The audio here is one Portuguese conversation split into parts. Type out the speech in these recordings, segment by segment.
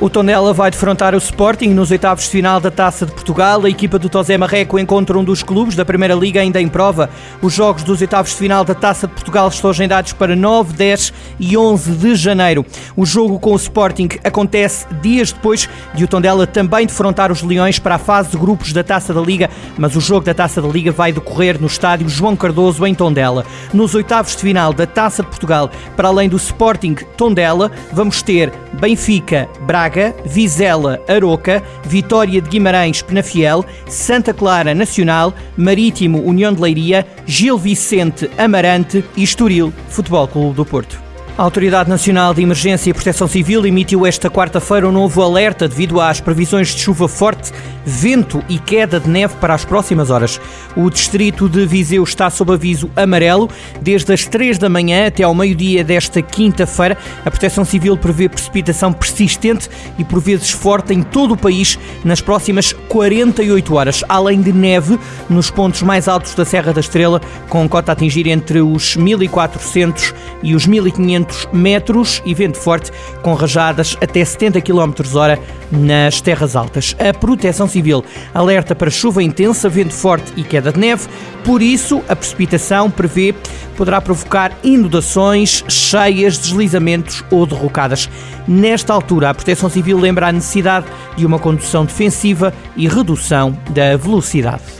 O Tondela vai defrontar o Sporting nos oitavos de final da Taça de Portugal. A equipa do Tosé Marreco encontra um dos clubes da Primeira Liga ainda em prova. Os jogos dos oitavos de final da Taça de Portugal estão agendados para 9, 10 e 11 de janeiro. O jogo com o Sporting acontece dias depois de o Tondela também defrontar os Leões para a fase de grupos da Taça da Liga, mas o jogo da Taça da Liga vai decorrer no estádio João Cardoso em Tondela. Nos oitavos de final da Taça de Portugal, para além do Sporting Tondela, vamos ter Benfica, Braga, Vizela, Aroca, Vitória de Guimarães, Penafiel, Santa Clara, Nacional, Marítimo, União de Leiria, Gil Vicente, Amarante e Estoril, Futebol Clube do Porto. A Autoridade Nacional de Emergência e Proteção Civil emitiu esta quarta-feira um novo alerta devido às previsões de chuva forte, vento e queda de neve para as próximas horas. O distrito de Viseu está sob aviso amarelo desde as 3 da manhã até ao meio-dia desta quinta-feira. A Proteção Civil prevê precipitação persistente e por vezes forte em todo o país nas próximas 48 horas, além de neve nos pontos mais altos da Serra da Estrela, com cota a atingir entre os 1400 e os 1500 metros e vento forte com rajadas até 70 km hora nas terras altas. A Proteção Civil alerta para chuva intensa, vento forte e queda de neve, por isso a precipitação prevê poderá provocar inundações, cheias, deslizamentos ou derrocadas. Nesta altura, a Proteção Civil lembra a necessidade de uma condução defensiva e redução da velocidade.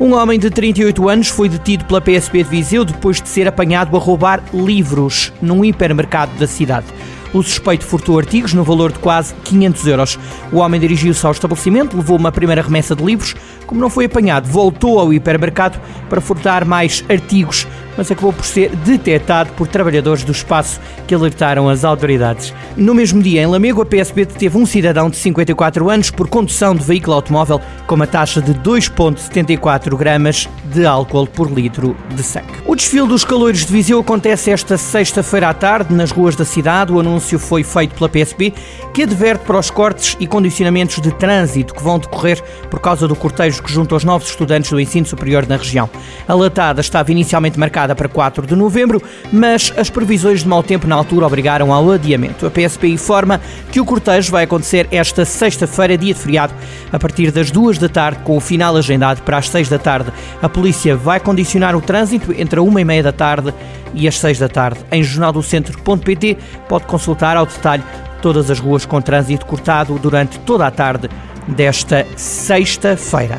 Um homem de 38 anos foi detido pela PSP de Viseu depois de ser apanhado a roubar livros num hipermercado da cidade. O suspeito furtou artigos no valor de quase 500 euros. O homem dirigiu-se ao estabelecimento, levou uma primeira remessa de livros. Como não foi apanhado, voltou ao hipermercado para furtar mais artigos mas acabou por ser detectado por trabalhadores do espaço que alertaram as autoridades. No mesmo dia, em Lamego, a PSP deteve um cidadão de 54 anos por condução de veículo automóvel com uma taxa de 2,74 gramas de álcool por litro de sangue. O desfile dos calores de Viseu acontece esta sexta-feira à tarde nas ruas da cidade. O anúncio foi feito pela PSP, que adverte para os cortes e condicionamentos de trânsito que vão decorrer por causa do cortejo que junta os novos estudantes do ensino superior na região. A latada estava inicialmente marcada para 4 de novembro, mas as previsões de mau tempo na altura obrigaram ao adiamento. A PSP informa que o cortejo vai acontecer esta sexta-feira, dia de feriado, a partir das 2 da tarde, com o final agendado para as 6 da tarde. A polícia vai condicionar o trânsito entre a 1 e meia da tarde e as 6 da tarde. Em jornaldocentro.pt pode consultar ao detalhe todas as ruas com trânsito cortado durante toda a tarde desta sexta-feira.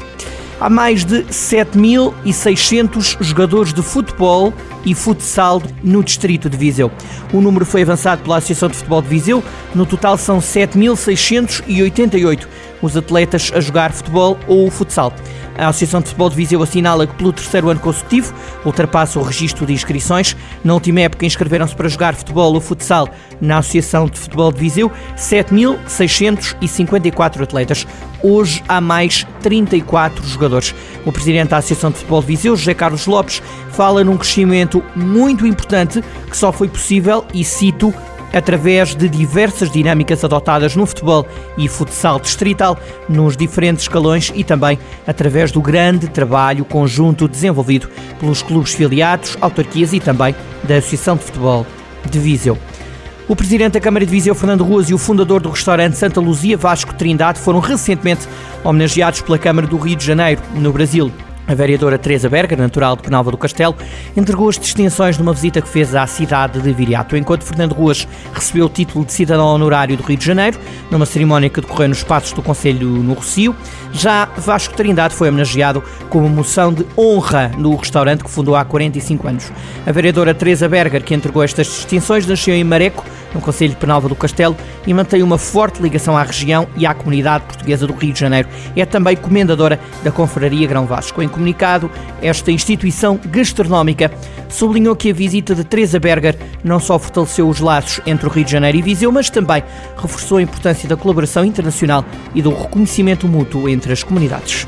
Há mais de 7.600 jogadores de futebol e futsal no distrito de Viseu. O número foi avançado pela Associação de Futebol de Viseu. No total são 7.688 os atletas a jogar futebol ou futsal. A Associação de Futebol de Viseu assinala que pelo terceiro ano consecutivo ultrapassa o registro de inscrições. Na última época inscreveram-se para jogar futebol ou futsal na Associação de Futebol de Viseu 7.654 atletas. Hoje há mais 34 jogadores. O presidente da Associação de Futebol de Viseu, José Carlos Lopes, fala num crescimento muito importante que só foi possível, e cito, através de diversas dinâmicas adotadas no futebol e futsal distrital, nos diferentes escalões e também através do grande trabalho conjunto desenvolvido pelos clubes filiados, autarquias e também da Associação de Futebol de Viseu. O presidente da Câmara de Viseu, Fernando Ruas, e o fundador do restaurante Santa Luzia, Vasco Trindade, foram recentemente homenageados pela Câmara do Rio de Janeiro, no Brasil. A vereadora Teresa Berger, natural de Penalva do Castelo, entregou as distinções numa visita que fez à cidade de Viriato, enquanto Fernando Ruas recebeu o título de cidadão honorário do Rio de Janeiro, numa cerimónia que decorreu nos espaços do Conselho no Rocio. Já Vasco Trindade foi homenageado com uma moção de honra no restaurante que fundou há 45 anos. A vereadora Teresa Berger, que entregou estas distinções, nasceu em Mareco, no Conselho de Penalva do Castelo, e mantém uma forte ligação à região e à comunidade portuguesa do Rio de Janeiro. É também comendadora da Confraria Grão Vasco. Em comunicado, esta instituição gastronómica sublinhou que a visita de Teresa Berger não só fortaleceu os laços entre o Rio de Janeiro e Viseu, mas também reforçou a importância da colaboração internacional e do reconhecimento mútuo entre as comunidades.